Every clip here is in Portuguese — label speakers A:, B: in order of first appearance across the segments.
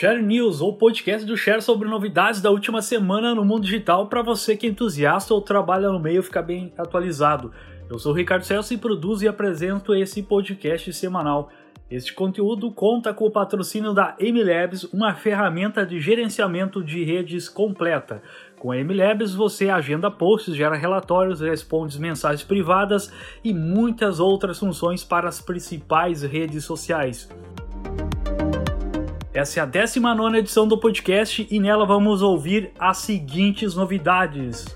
A: Share News, ou podcast do Share sobre novidades da última semana no mundo digital para você que é entusiasta ou trabalha no meio ficar bem atualizado. Eu sou o Ricardo Celso e produzo e apresento esse podcast semanal. Este conteúdo conta com o patrocínio da MLabs, uma ferramenta de gerenciamento de redes completa. Com a MLabs você agenda posts, gera relatórios, responde mensagens privadas e muitas outras funções para as principais redes sociais. Essa é a 19 edição do podcast e nela vamos ouvir as seguintes novidades.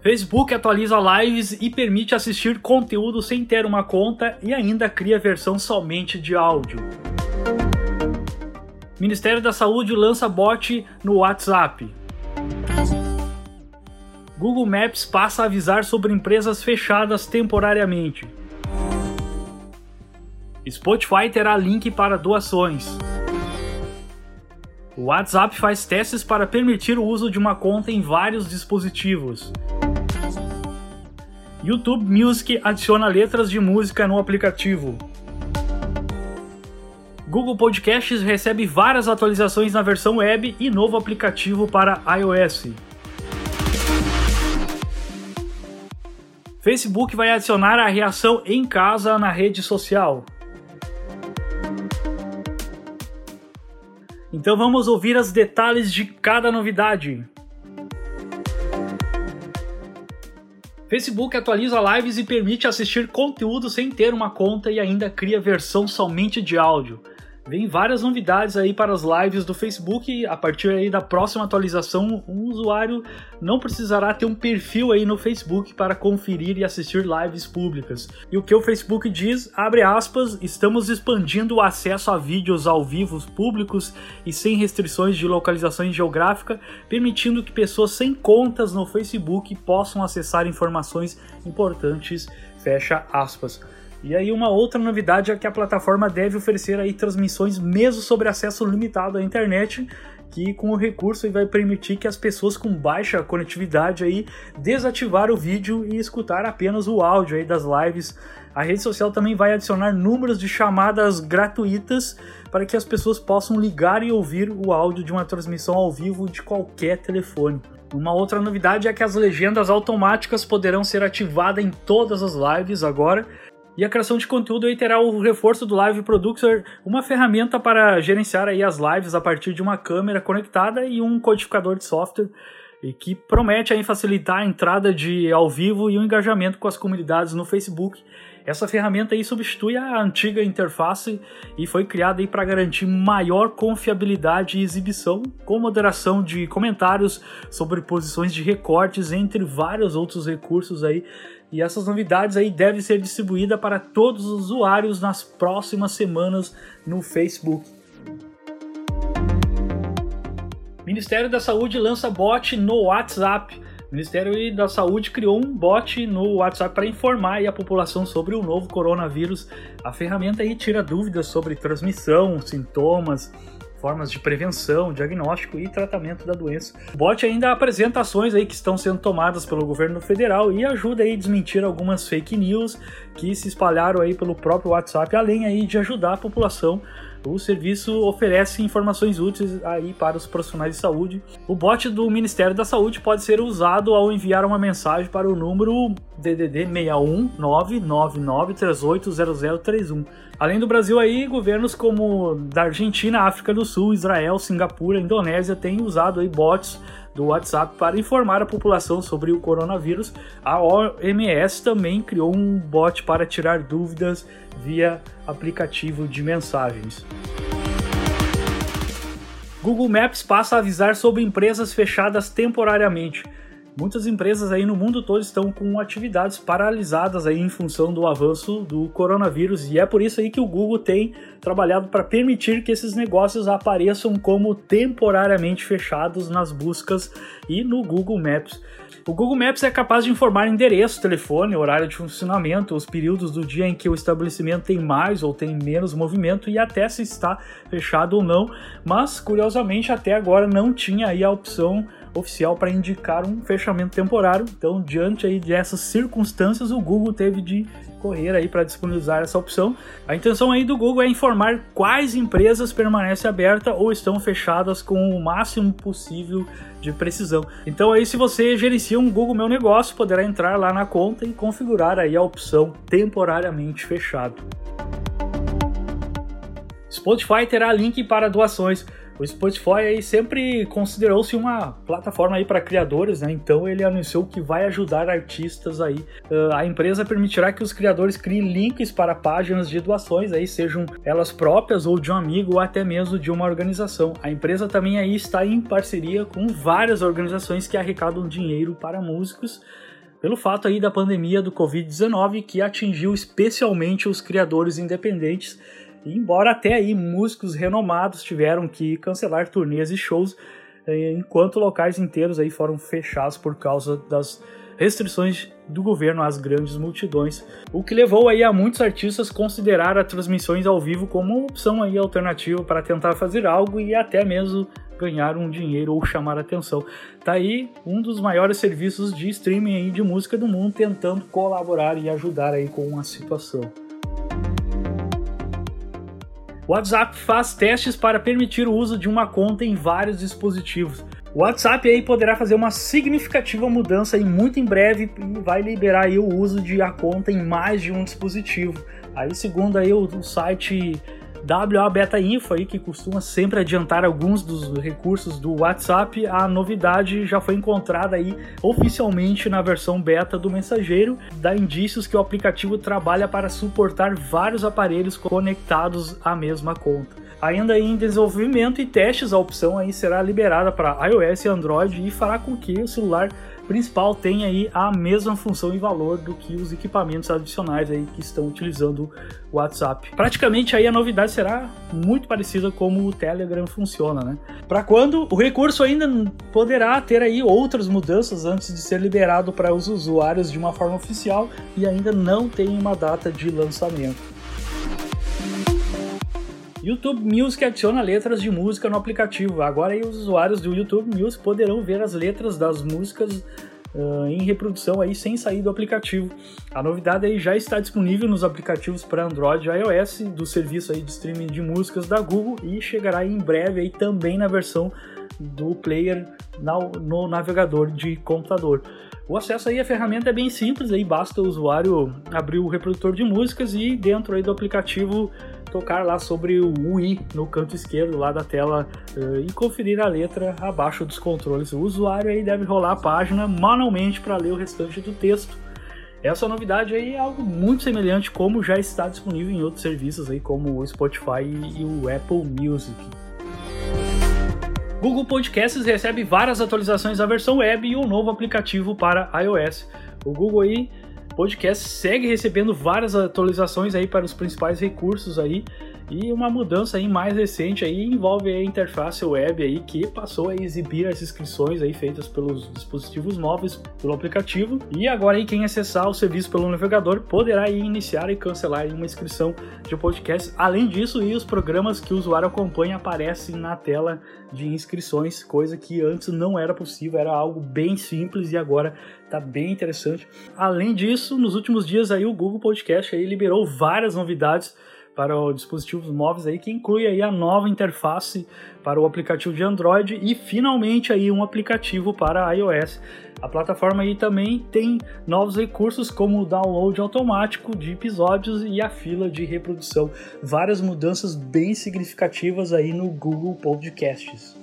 A: Facebook atualiza lives e permite assistir conteúdo sem ter uma conta e ainda cria versão somente de áudio. Ministério da Saúde lança bot no WhatsApp. Google Maps passa a avisar sobre empresas fechadas temporariamente. Spotify terá link para doações. O WhatsApp faz testes para permitir o uso de uma conta em vários dispositivos. YouTube Music adiciona letras de música no aplicativo. Google Podcasts recebe várias atualizações na versão web e novo aplicativo para iOS. Facebook vai adicionar a reação em casa na rede social. Então vamos ouvir os detalhes de cada novidade. Facebook atualiza lives e permite assistir conteúdo sem ter uma conta e ainda cria versão somente de áudio. Vem várias novidades aí para as lives do Facebook. A partir aí da próxima atualização, um usuário não precisará ter um perfil aí no Facebook para conferir e assistir lives públicas. E o que o Facebook diz, abre aspas, estamos expandindo o acesso a vídeos ao vivo públicos e sem restrições de localização geográfica, permitindo que pessoas sem contas no Facebook possam acessar informações importantes, fecha aspas. E aí uma outra novidade é que a plataforma deve oferecer aí transmissões mesmo sobre acesso limitado à internet, que com o recurso vai permitir que as pessoas com baixa conectividade aí desativar o vídeo e escutar apenas o áudio aí das lives. A rede social também vai adicionar números de chamadas gratuitas para que as pessoas possam ligar e ouvir o áudio de uma transmissão ao vivo de qualquer telefone. Uma outra novidade é que as legendas automáticas poderão ser ativadas em todas as lives agora, e a criação de conteúdo aí terá o reforço do Live Producer, uma ferramenta para gerenciar aí as lives a partir de uma câmera conectada e um codificador de software e que promete aí facilitar a entrada de ao vivo e o engajamento com as comunidades no Facebook. Essa ferramenta aí substitui a antiga interface e foi criada para garantir maior confiabilidade e exibição, com moderação de comentários sobre posições de recortes, entre vários outros recursos aí e essas novidades aí devem ser distribuídas para todos os usuários nas próximas semanas no Facebook. Ministério da Saúde lança bot no WhatsApp. O Ministério da Saúde criou um bot no WhatsApp para informar a população sobre o novo coronavírus. A ferramenta aí tira dúvidas sobre transmissão, sintomas, formas de prevenção, diagnóstico e tratamento da doença. O bot ainda apresenta ações aí que estão sendo tomadas pelo governo federal e ajuda aí a desmentir algumas fake news que se espalharam aí pelo próprio WhatsApp, além aí de ajudar a população o serviço oferece informações úteis aí para os profissionais de saúde. O bot do Ministério da Saúde pode ser usado ao enviar uma mensagem para o número DDD 61 999380031. Além do Brasil aí, governos como da Argentina, África do Sul, Israel, Singapura, Indonésia têm usado aí bots do WhatsApp para informar a população sobre o coronavírus. A OMS também criou um bot para tirar dúvidas via aplicativo de mensagens. Google Maps passa a avisar sobre empresas fechadas temporariamente. Muitas empresas aí no mundo todo estão com atividades paralisadas aí em função do avanço do coronavírus e é por isso aí que o Google tem trabalhado para permitir que esses negócios apareçam como temporariamente fechados nas buscas e no Google Maps. O Google Maps é capaz de informar endereço, telefone, horário de funcionamento, os períodos do dia em que o estabelecimento tem mais ou tem menos movimento e até se está fechado ou não, mas curiosamente até agora não tinha aí a opção oficial para indicar um fechamento temporário. Então, diante aí dessas circunstâncias, o Google teve de correr aí para disponibilizar essa opção. A intenção aí do Google é informar quais empresas permanecem abertas ou estão fechadas com o máximo possível de precisão. Então aí se você gerencia um Google Meu Negócio, poderá entrar lá na conta e configurar aí a opção temporariamente fechado. Spotify terá link para doações. O Spotify aí sempre considerou-se uma plataforma aí para criadores, né? Então ele anunciou que vai ajudar artistas aí. Uh, a empresa permitirá que os criadores criem links para páginas de doações aí, sejam elas próprias ou de um amigo ou até mesmo de uma organização. A empresa também aí está em parceria com várias organizações que arrecadam dinheiro para músicos pelo fato aí da pandemia do Covid-19 que atingiu especialmente os criadores independentes embora até aí músicos renomados tiveram que cancelar turnês e shows, eh, enquanto locais inteiros aí foram fechados por causa das restrições do governo às grandes multidões, o que levou aí a muitos artistas considerar as transmissões ao vivo como uma opção aí alternativa para tentar fazer algo e até mesmo ganhar um dinheiro ou chamar atenção. Tá aí um dos maiores serviços de streaming de música do mundo tentando colaborar e ajudar aí com a situação. O WhatsApp faz testes para permitir o uso de uma conta em vários dispositivos. O WhatsApp aí poderá fazer uma significativa mudança e muito em breve vai liberar aí o uso de a conta em mais de um dispositivo. Aí segundo aí o, o site WA Beta Info aí, que costuma sempre adiantar alguns dos recursos do WhatsApp, a novidade já foi encontrada aí oficialmente na versão beta do mensageiro, dá indícios que o aplicativo trabalha para suportar vários aparelhos conectados à mesma conta. Ainda em desenvolvimento e testes, a opção aí será liberada para iOS e Android e fará com que o celular principal tem aí a mesma função e valor do que os equipamentos adicionais aí que estão utilizando o WhatsApp. Praticamente aí a novidade será muito parecida como o Telegram funciona, né? Para quando o recurso ainda poderá ter aí outras mudanças antes de ser liberado para os usuários de uma forma oficial e ainda não tem uma data de lançamento. YouTube Music adiciona letras de música no aplicativo. Agora os usuários do YouTube Music poderão ver as letras das músicas uh, em reprodução aí sem sair do aplicativo. A novidade aí já está disponível nos aplicativos para Android e iOS do serviço aí de streaming de músicas da Google e chegará em breve aí também na versão do player no navegador de computador. O acesso aí à ferramenta é bem simples, aí basta o usuário abrir o reprodutor de músicas e dentro aí do aplicativo tocar lá sobre o i no canto esquerdo lá da tela uh, e conferir a letra abaixo dos controles. O usuário aí deve rolar a página manualmente para ler o restante do texto. Essa novidade aí é algo muito semelhante como já está disponível em outros serviços aí como o Spotify e o Apple Music. Google Podcasts recebe várias atualizações da versão web e um novo aplicativo para iOS. O Google aí podcast segue recebendo várias atualizações aí para os principais recursos aí e uma mudança aí mais recente aí envolve a interface web aí que passou a exibir as inscrições aí feitas pelos dispositivos móveis pelo aplicativo e agora aí quem acessar o serviço pelo navegador poderá iniciar e cancelar uma inscrição de podcast. Além disso, e os programas que o usuário acompanha aparecem na tela de inscrições, coisa que antes não era possível, era algo bem simples e agora tá bem interessante. Além disso, nos últimos dias aí o Google Podcast aí liberou várias novidades para os dispositivos móveis aí que inclui aí a nova interface para o aplicativo de Android e finalmente aí um aplicativo para iOS. A plataforma aí também tem novos recursos como o download automático de episódios e a fila de reprodução. Várias mudanças bem significativas aí no Google Podcasts.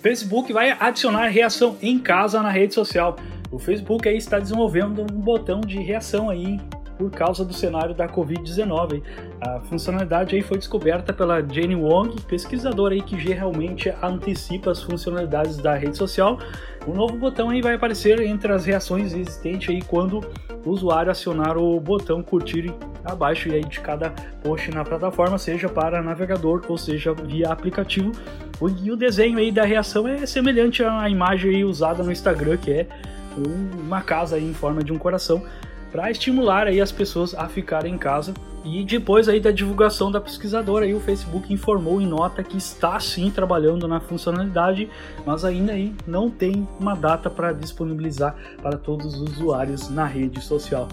A: Facebook vai adicionar reação em casa na rede social. O Facebook aí está desenvolvendo um botão de reação aí por causa do cenário da Covid-19. A funcionalidade aí foi descoberta pela Jane Wong, pesquisadora aí que geralmente antecipa as funcionalidades da rede social. O novo botão aí vai aparecer entre as reações existentes aí quando o usuário acionar o botão curtir abaixo aí de cada post na plataforma, seja para navegador ou seja via aplicativo. E o desenho aí da reação é semelhante à imagem usada no Instagram, que é uma casa em forma de um coração. Para estimular aí as pessoas a ficarem em casa. E depois aí da divulgação da pesquisadora, aí o Facebook informou em nota que está sim trabalhando na funcionalidade, mas ainda aí não tem uma data para disponibilizar para todos os usuários na rede social.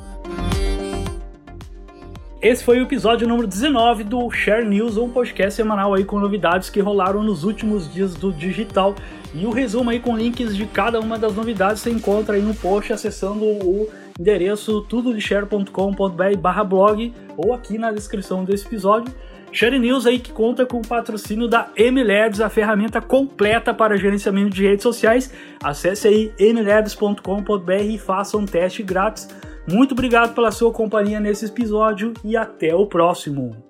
A: Esse foi o episódio número 19 do Share News, um podcast semanal aí com novidades que rolaram nos últimos dias do digital. E o resumo aí com links de cada uma das novidades você encontra aí no post acessando o endereço tudodeshare.com.br blog ou aqui na descrição desse episódio. Share News aí que conta com o patrocínio da MLabs, a ferramenta completa para gerenciamento de redes sociais. Acesse aí mlabs.com.br e faça um teste grátis. Muito obrigado pela sua companhia nesse episódio e até o próximo.